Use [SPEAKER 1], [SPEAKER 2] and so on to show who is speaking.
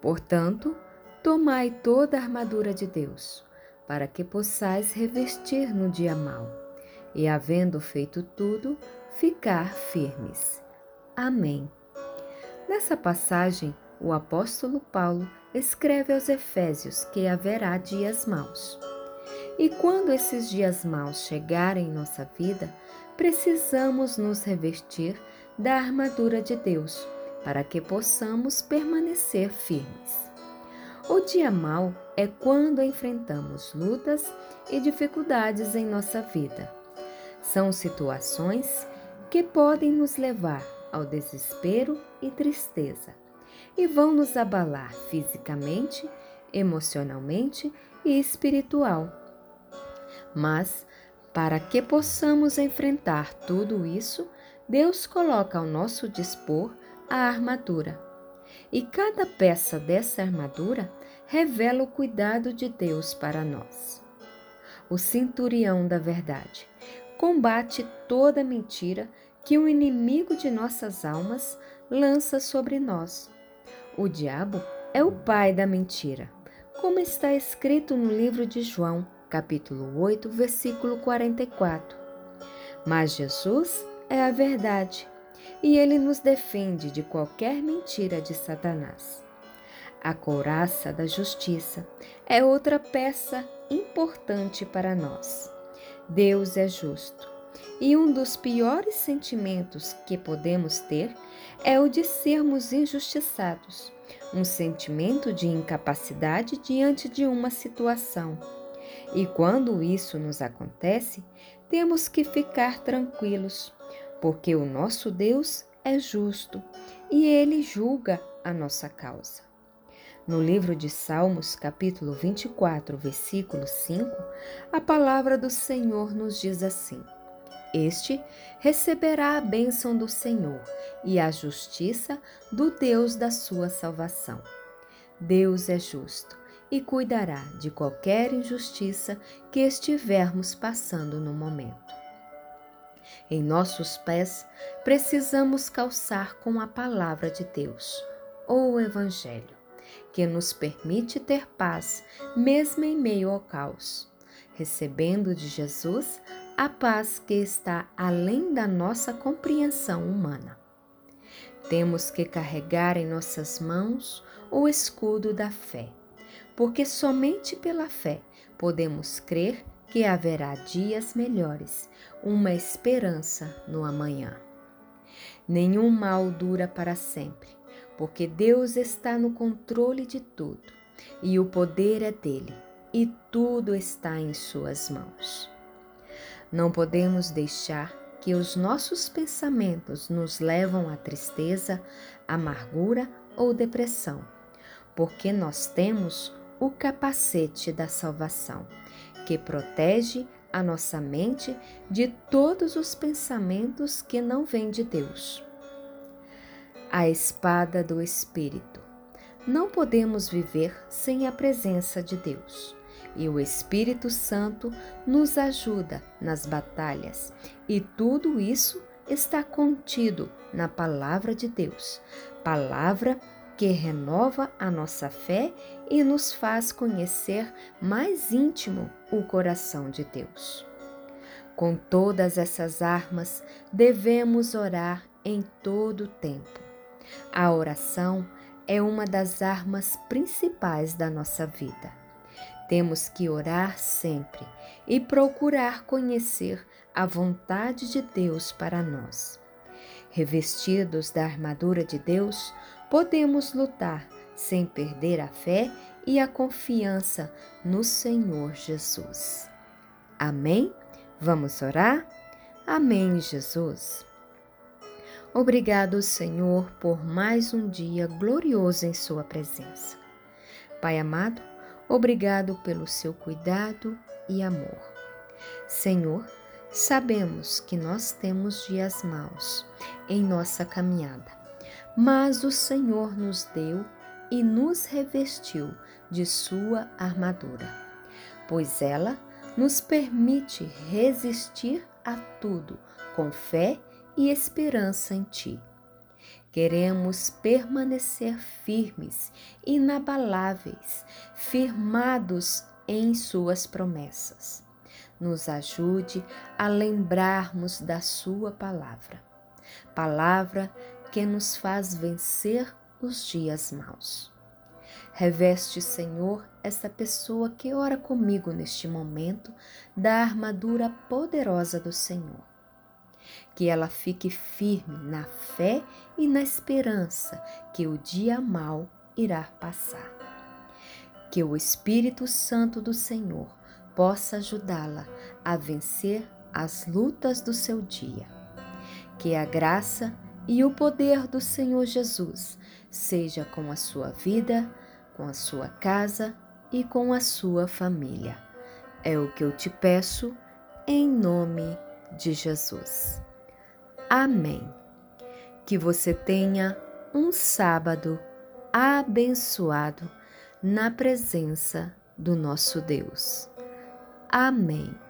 [SPEAKER 1] Portanto, tomai toda a armadura de Deus, para que possais revestir no dia mau, e havendo feito tudo, ficar firmes. Amém. Nessa passagem, o apóstolo Paulo escreve aos Efésios que haverá dias maus. E quando esses dias maus chegarem em nossa vida, precisamos nos revestir da armadura de Deus para que possamos permanecer firmes. O dia mau é quando enfrentamos lutas e dificuldades em nossa vida. São situações que podem nos levar ao desespero e tristeza e vão nos abalar fisicamente, emocionalmente e espiritual. Mas, para que possamos enfrentar tudo isso, Deus coloca ao nosso dispor a armadura. E cada peça dessa armadura revela o cuidado de Deus para nós. O centurião da verdade combate toda mentira que o inimigo de nossas almas lança sobre nós. O diabo é o pai da mentira, como está escrito no livro de João, capítulo 8, versículo 44. Mas Jesus é a verdade e ele nos defende de qualquer mentira de Satanás. A couraça da justiça é outra peça importante para nós. Deus é justo e um dos piores sentimentos que podemos ter é o de sermos injustiçados, um sentimento de incapacidade diante de uma situação. E quando isso nos acontece, temos que ficar tranquilos, porque o nosso Deus é justo e ele julga a nossa causa. No livro de Salmos, capítulo 24, versículo 5, a palavra do Senhor nos diz assim: Este receberá a bênção do Senhor e a justiça do Deus da sua salvação. Deus é justo e cuidará de qualquer injustiça que estivermos passando no momento. Em nossos pés, precisamos calçar com a palavra de Deus, ou o Evangelho, que nos permite ter paz, mesmo em meio ao caos, recebendo de Jesus a paz que está além da nossa compreensão humana. Temos que carregar em nossas mãos o escudo da fé, porque somente pela fé podemos crer que haverá dias melhores, uma esperança no amanhã. Nenhum mal dura para sempre, porque Deus está no controle de tudo e o poder é dele e tudo está em suas mãos. Não podemos deixar que os nossos pensamentos nos levam à tristeza, amargura ou depressão, porque nós temos o capacete da salvação que protege a nossa mente de todos os pensamentos que não vêm de Deus. A espada do Espírito. Não podemos viver sem a presença de Deus. E o Espírito Santo nos ajuda nas batalhas, e tudo isso está contido na Palavra de Deus, palavra que renova a nossa fé e nos faz conhecer mais íntimo o coração de Deus. Com todas essas armas, devemos orar em todo o tempo. A oração é uma das armas principais da nossa vida. Temos que orar sempre e procurar conhecer a vontade de Deus para nós. Revestidos da armadura de Deus, podemos lutar sem perder a fé e a confiança no Senhor Jesus. Amém? Vamos orar? Amém, Jesus. Obrigado, Senhor, por mais um dia glorioso em Sua presença. Pai amado, obrigado pelo seu cuidado e amor. Senhor, sabemos que nós temos dias maus em nossa caminhada, mas o Senhor nos deu e nos revestiu de Sua armadura, pois ela nos permite resistir a tudo com fé e esperança em Ti. Queremos permanecer firmes, inabaláveis, firmados em Suas promessas. Nos ajude a lembrarmos da Sua palavra, palavra que nos faz vencer os dias maus. Reveste, Senhor, esta pessoa que ora comigo neste momento da armadura poderosa do Senhor. Que ela fique firme na fé e na esperança que o dia mau irá passar. Que o Espírito Santo do Senhor possa ajudá-la a vencer as lutas do seu dia. Que a graça e o poder do Senhor Jesus seja com a sua vida, com a sua casa e com a sua família. É o que eu te peço em nome de Jesus. Amém. Que você tenha um sábado abençoado na presença do nosso Deus. Amém.